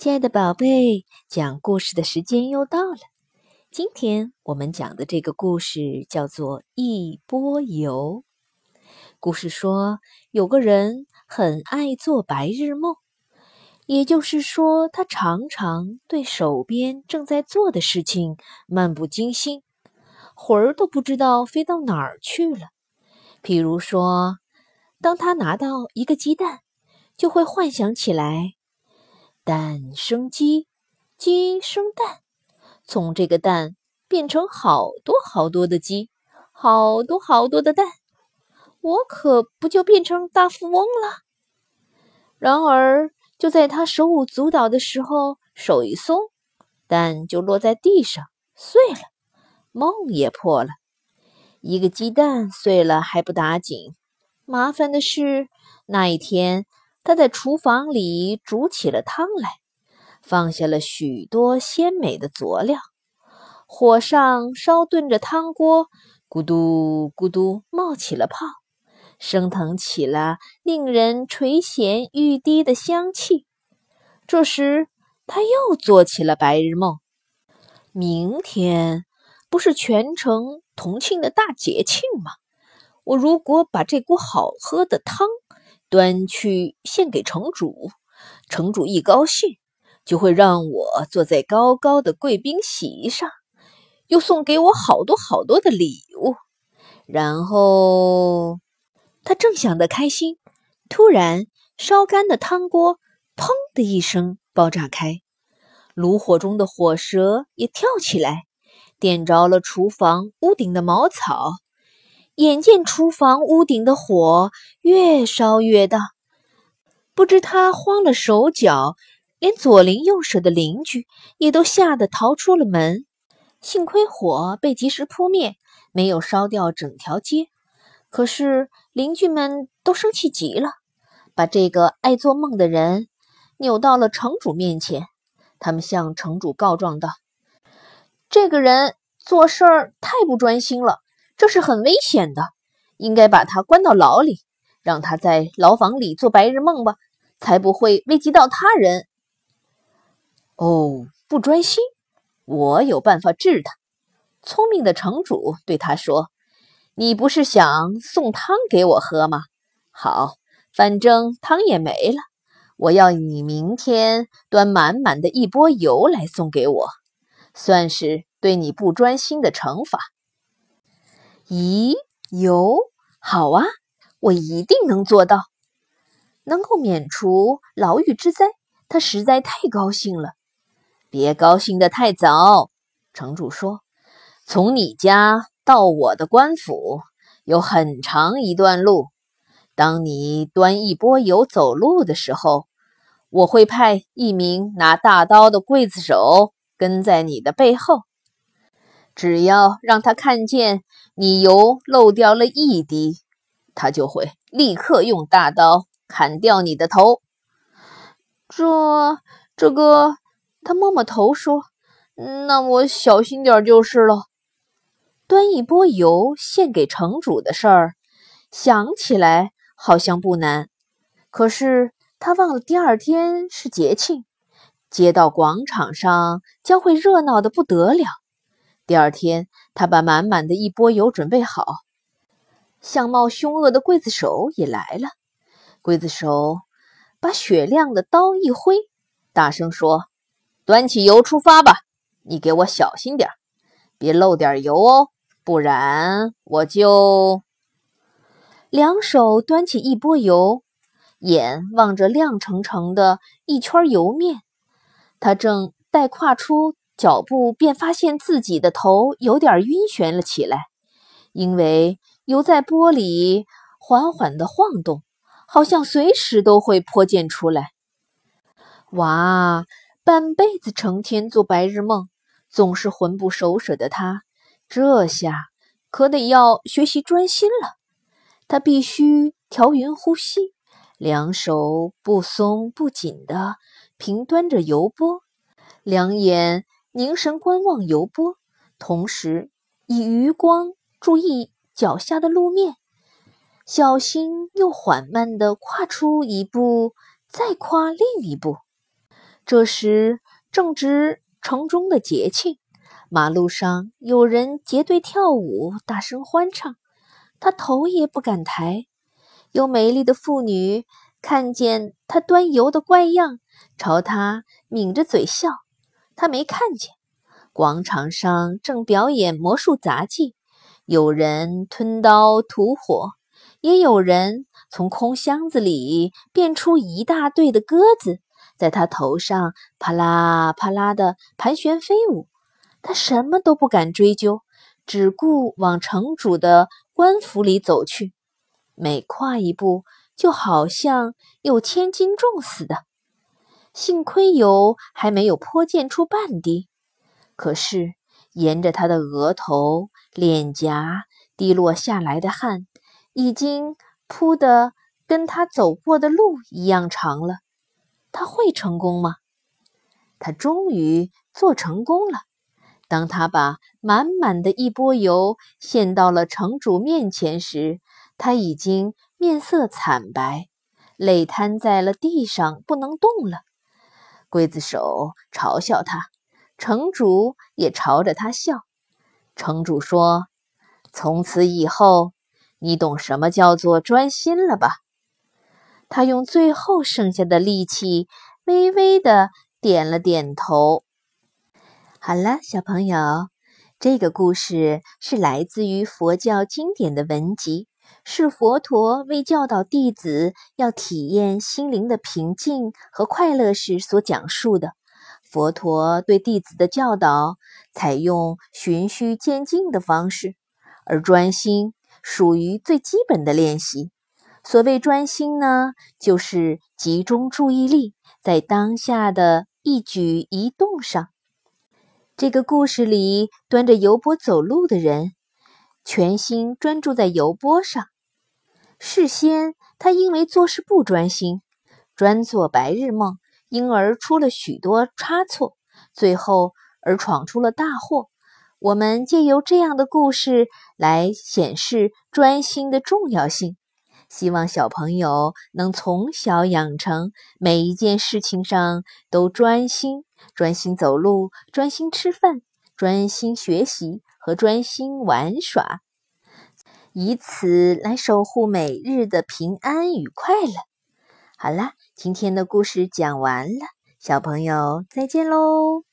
亲爱的宝贝，讲故事的时间又到了。今天我们讲的这个故事叫做《一波游》。故事说，有个人很爱做白日梦，也就是说，他常常对手边正在做的事情漫不经心，魂儿都不知道飞到哪儿去了。比如说，当他拿到一个鸡蛋，就会幻想起来。蛋生鸡，鸡生蛋，从这个蛋变成好多好多的鸡，好多好多的蛋，我可不就变成大富翁了？然而，就在他手舞足蹈的时候，手一松，蛋就落在地上碎了，梦也破了。一个鸡蛋碎了还不打紧，麻烦的是那一天。他在厨房里煮起了汤来，放下了许多鲜美的佐料，火上烧炖着汤锅，咕嘟咕嘟冒起了泡，升腾起了令人垂涎欲滴的香气。这时，他又做起了白日梦：明天不是全城同庆的大节庆吗？我如果把这锅好喝的汤……端去献给城主，城主一高兴，就会让我坐在高高的贵宾席上，又送给我好多好多的礼物。然后他正想得开心，突然烧干的汤锅“砰”的一声爆炸开，炉火中的火舌也跳起来，点着了厨房屋顶的茅草。眼见厨房屋顶的火越烧越大，不知他慌了手脚，连左邻右舍的邻居也都吓得逃出了门。幸亏火被及时扑灭，没有烧掉整条街。可是邻居们都生气极了，把这个爱做梦的人扭到了城主面前。他们向城主告状道：“这个人做事儿太不专心了。”这是很危险的，应该把他关到牢里，让他在牢房里做白日梦吧，才不会危及到他人。哦，不专心，我有办法治他。聪明的城主对他说：“你不是想送汤给我喝吗？好，反正汤也没了，我要你明天端满满的一钵油来送给我，算是对你不专心的惩罚。”咦，有好啊！我一定能做到，能够免除牢狱之灾。他实在太高兴了。别高兴得太早，城主说：“从你家到我的官府有很长一段路。当你端一波油走路的时候，我会派一名拿大刀的刽子手跟在你的背后。”只要让他看见你油漏掉了一滴，他就会立刻用大刀砍掉你的头。这这个，他摸摸头说：“那我小心点就是了。”端一波油献给城主的事儿，想起来好像不难，可是他忘了第二天是节庆，街道广场上将会热闹的不得了。第二天，他把满满的一钵油准备好，相貌凶恶的刽子手也来了。刽子手把雪亮的刀一挥，大声说：“端起油出发吧！你给我小心点别漏点油哦，不然我就……”两手端起一波油，眼望着亮澄澄的一圈油面，他正待跨出。脚步便发现自己的头有点晕眩了起来，因为油在玻璃缓缓地晃动，好像随时都会泼溅出来。哇！半辈子成天做白日梦，总是魂不守舍的他，这下可得要学习专心了。他必须调匀呼吸，两手不松不紧地平端着油钵，两眼。凝神观望油波，同时以余光注意脚下的路面，小心又缓慢地跨出一步，再跨另一步。这时正值城中的节庆，马路上有人结队跳舞，大声欢唱。他头也不敢抬。有美丽的妇女看见他端游的怪样，朝他抿着嘴笑。他没看见。广场上正表演魔术杂技，有人吞刀吐火，也有人从空箱子里变出一大队的鸽子，在他头上啪啦啪啦的盘旋飞舞。他什么都不敢追究，只顾往城主的官府里走去。每跨一步，就好像有千斤重似的。幸亏油还没有泼溅出半滴。可是，沿着他的额头、脸颊滴落下来的汗，已经铺得跟他走过的路一样长了。他会成功吗？他终于做成功了。当他把满满的一波油献到了城主面前时，他已经面色惨白，泪瘫在了地上，不能动了。刽子手嘲笑他。城主也朝着他笑。城主说：“从此以后，你懂什么叫做专心了吧？”他用最后剩下的力气，微微的点了点头。好了，小朋友，这个故事是来自于佛教经典的文集，是佛陀为教导弟子要体验心灵的平静和快乐时所讲述的。佛陀对弟子的教导采用循序渐进的方式，而专心属于最基本的练习。所谓专心呢，就是集中注意力在当下的一举一动上。这个故事里，端着油钵走路的人，全心专注在油钵上。事先他因为做事不专心，专做白日梦。因而出了许多差错，最后而闯出了大祸。我们借由这样的故事来显示专心的重要性，希望小朋友能从小养成每一件事情上都专心：专心走路，专心吃饭，专心学习和专心玩耍，以此来守护每日的平安与快乐。好啦。今天的故事讲完了，小朋友再见喽。